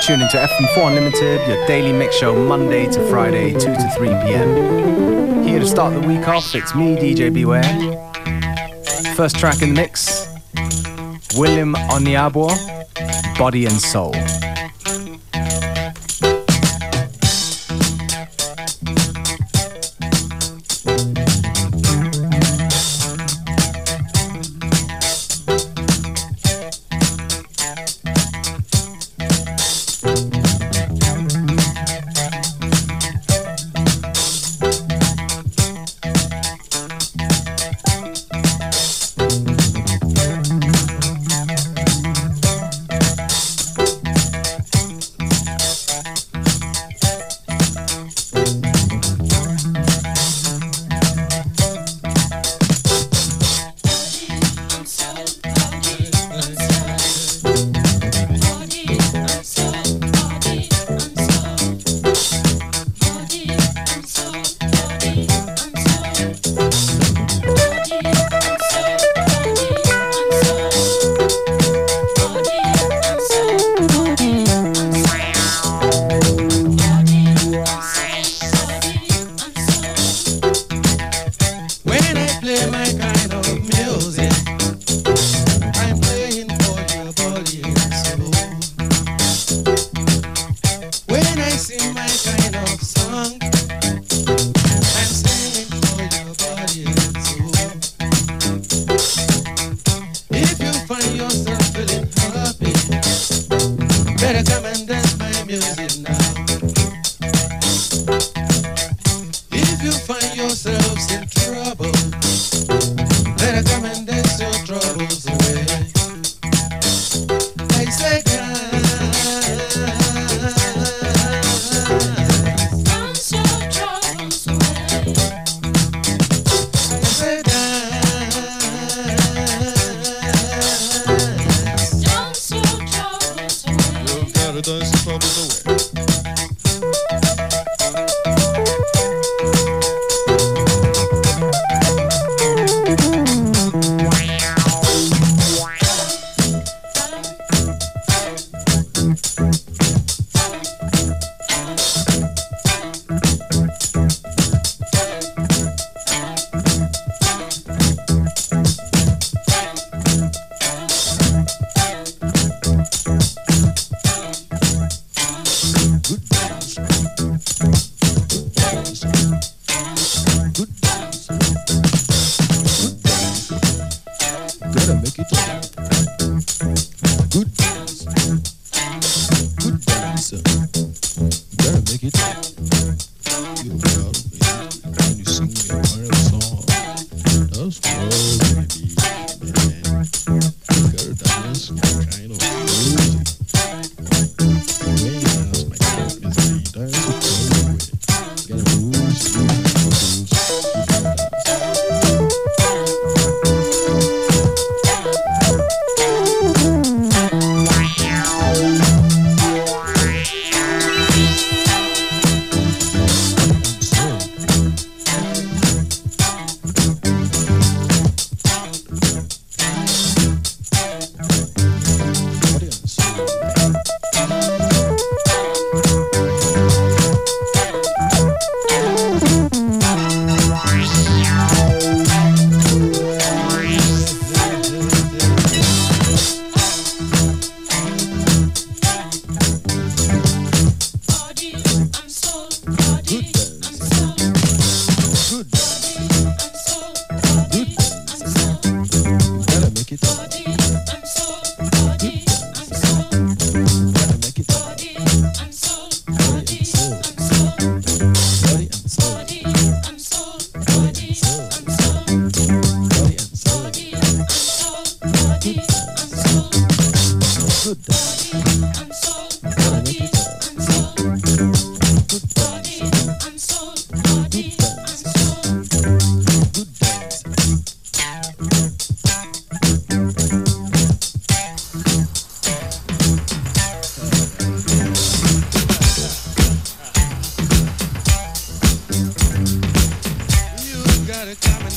tuned into FM4 Unlimited, your daily mix show Monday to Friday, 2 to 3 p.m. Here to start the week off, it's me, DJ Beware. First track in the mix, William Onyeabor, Body and Soul.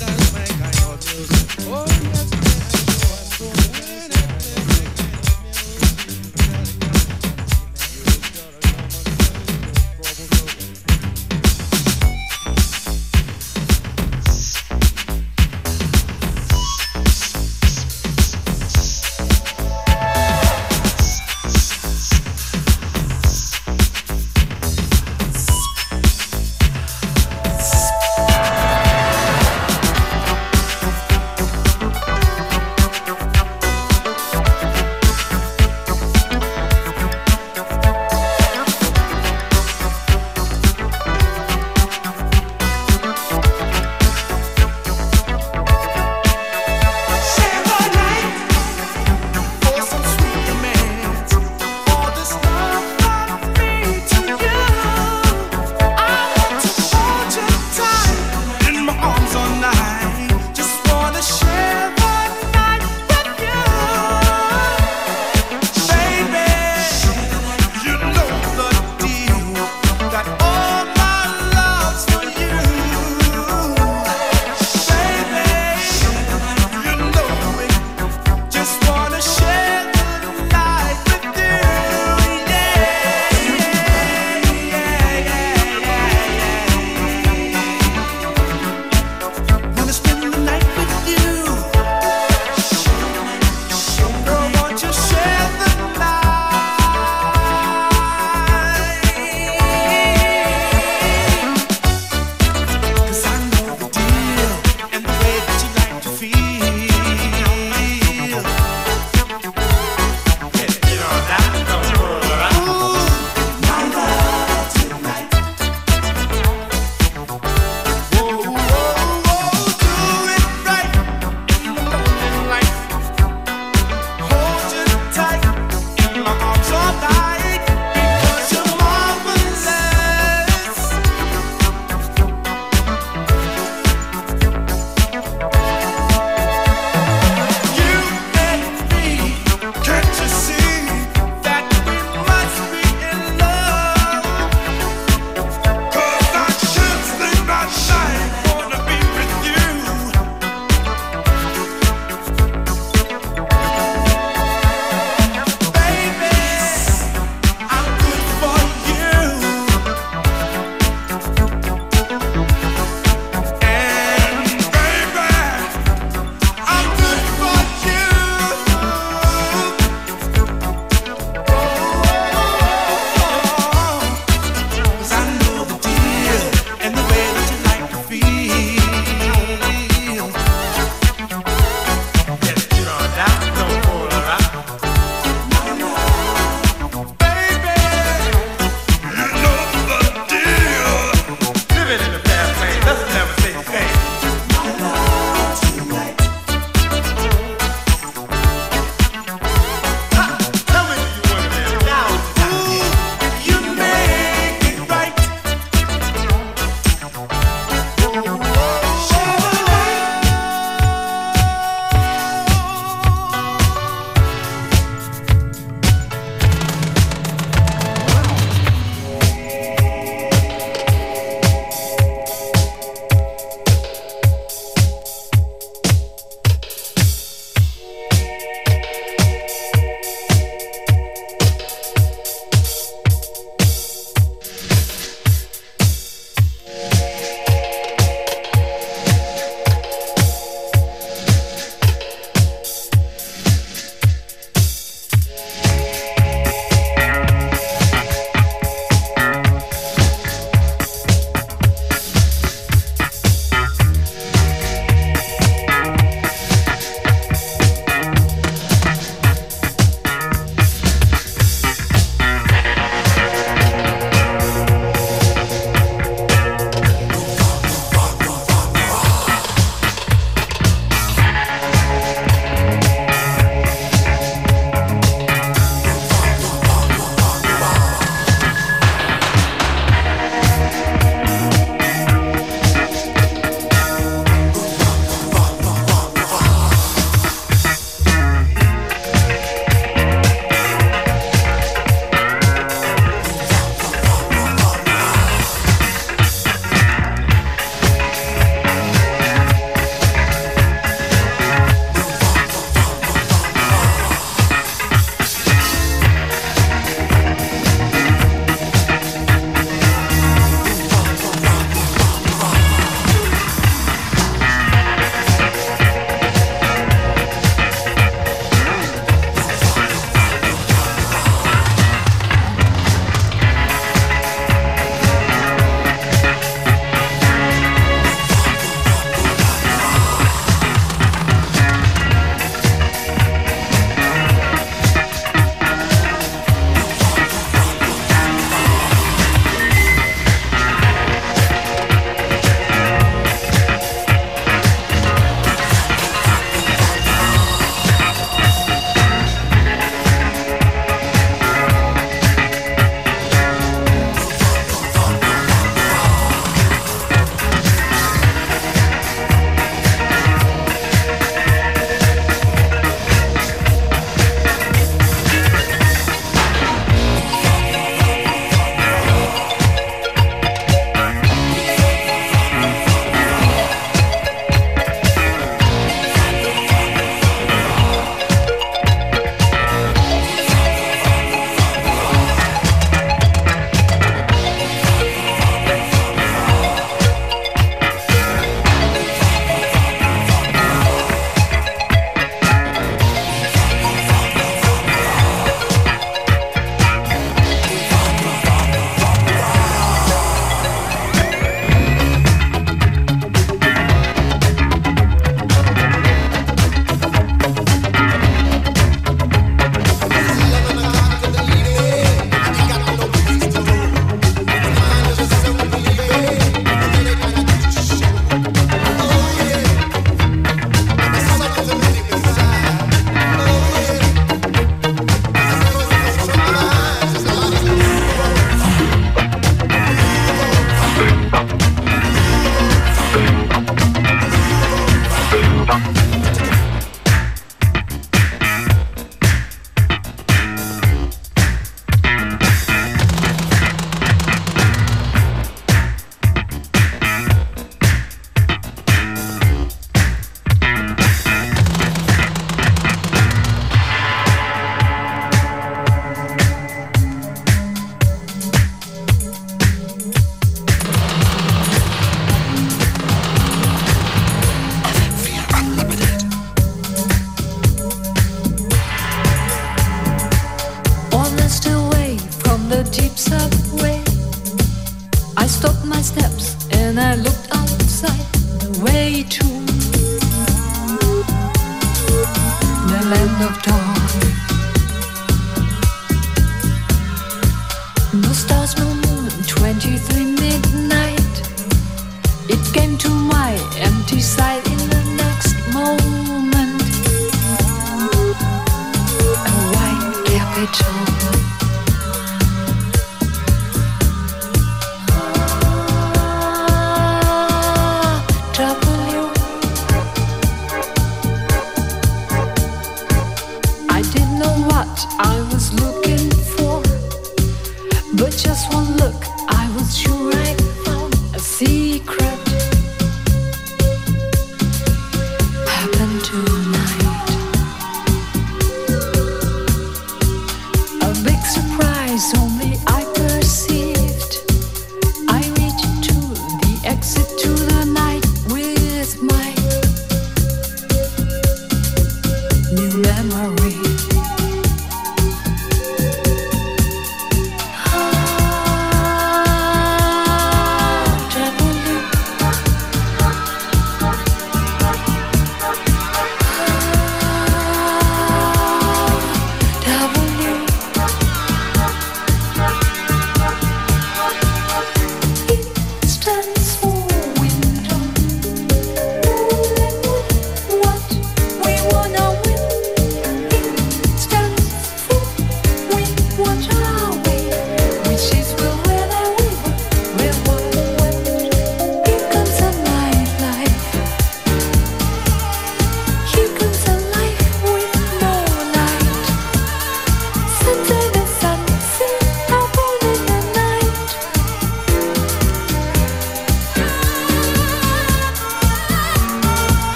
that mankind.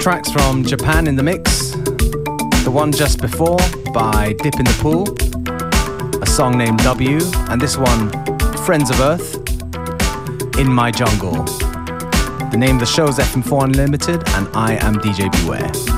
Tracks from Japan in the mix. The one just before by Dip in the Pool, a song named W, and this one, Friends of Earth, In My Jungle. The name of the show is FM4 Unlimited, and I am DJ Beware.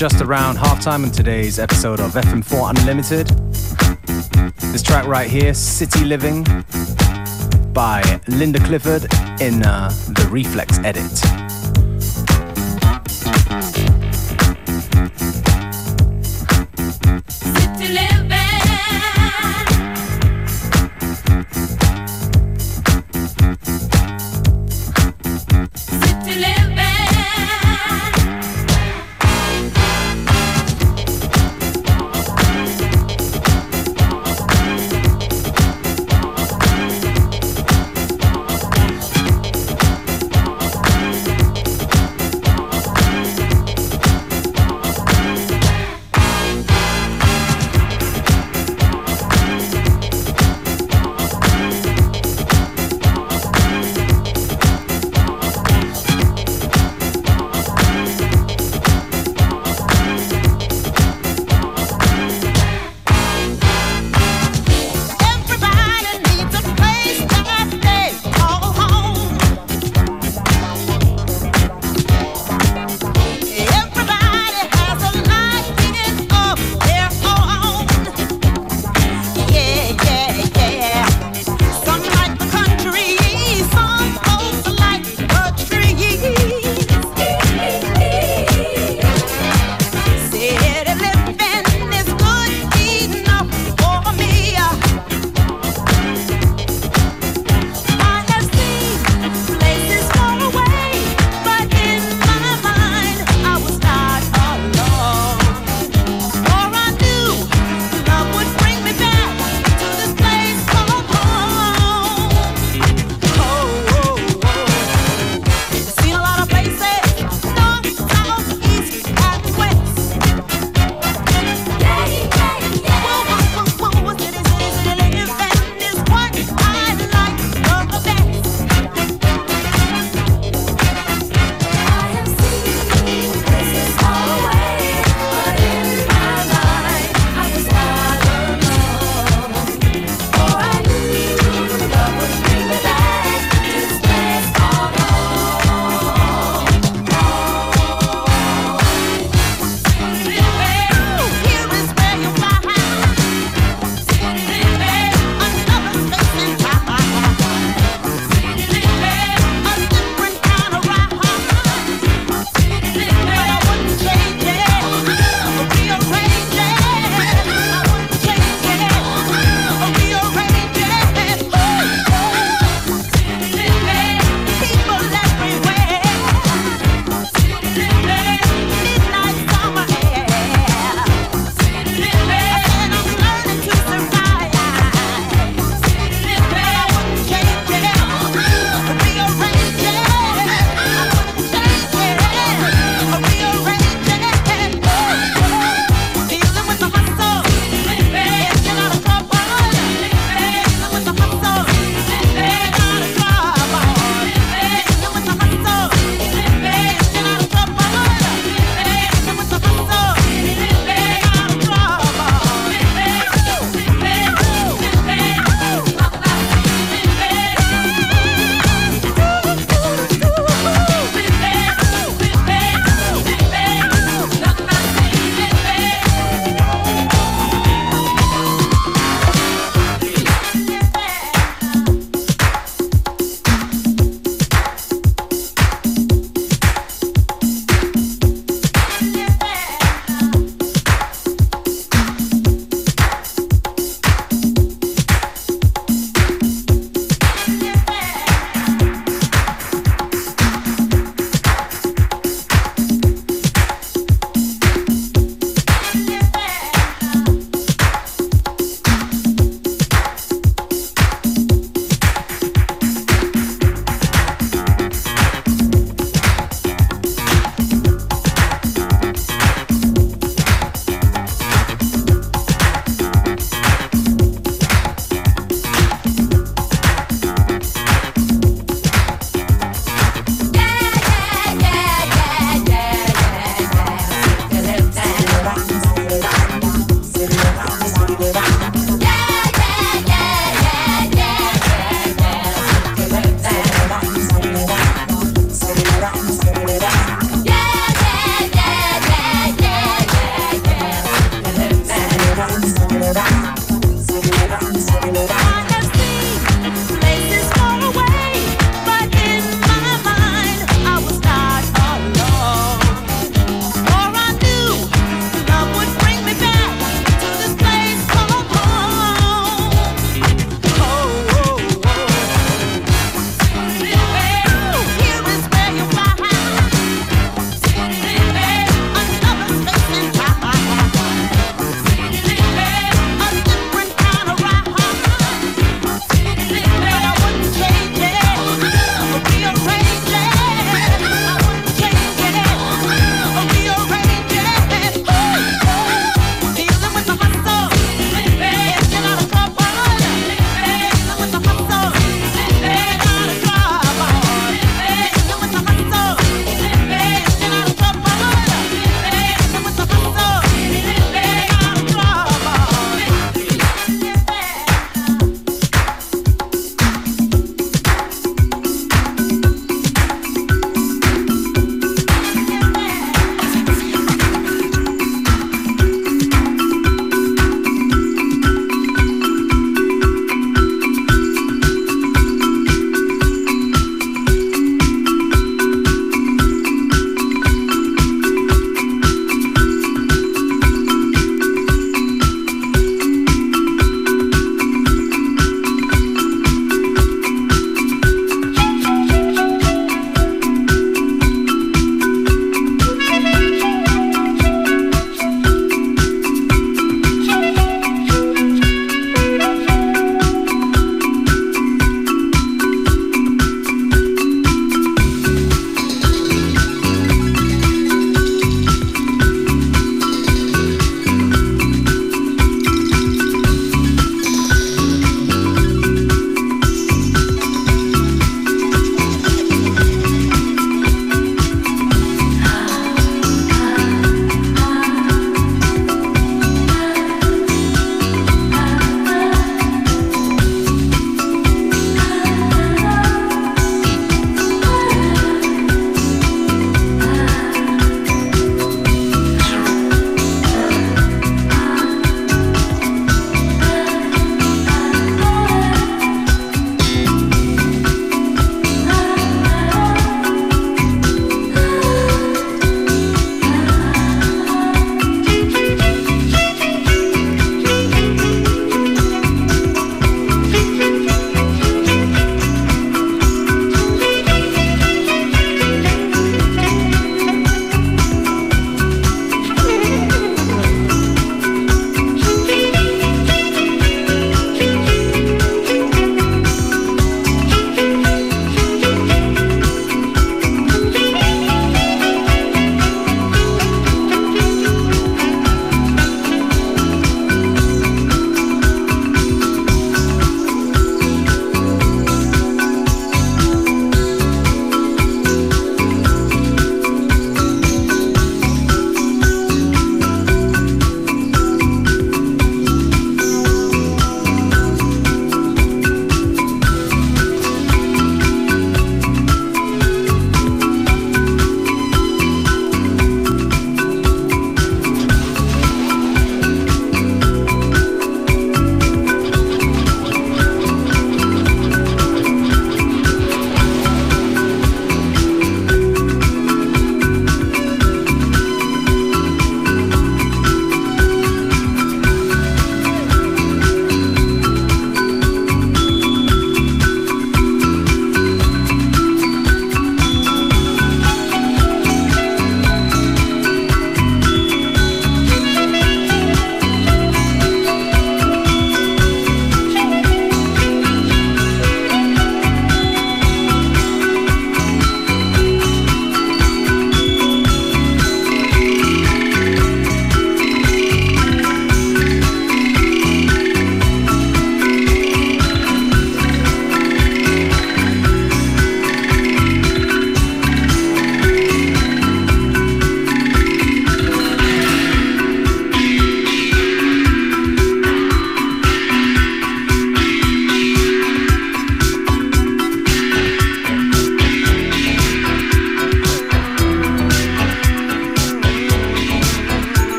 Just around halftime on today's episode of FM4 Unlimited. This track right here, City Living, by Linda Clifford in uh, the Reflex edit.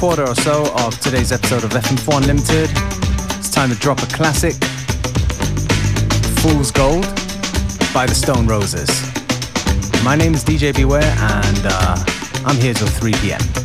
quarter or so of today's episode of FM4 Unlimited. It's time to drop a classic Fool's Gold by the Stone Roses. My name is DJ Beware, and uh, I'm here till 3 p.m.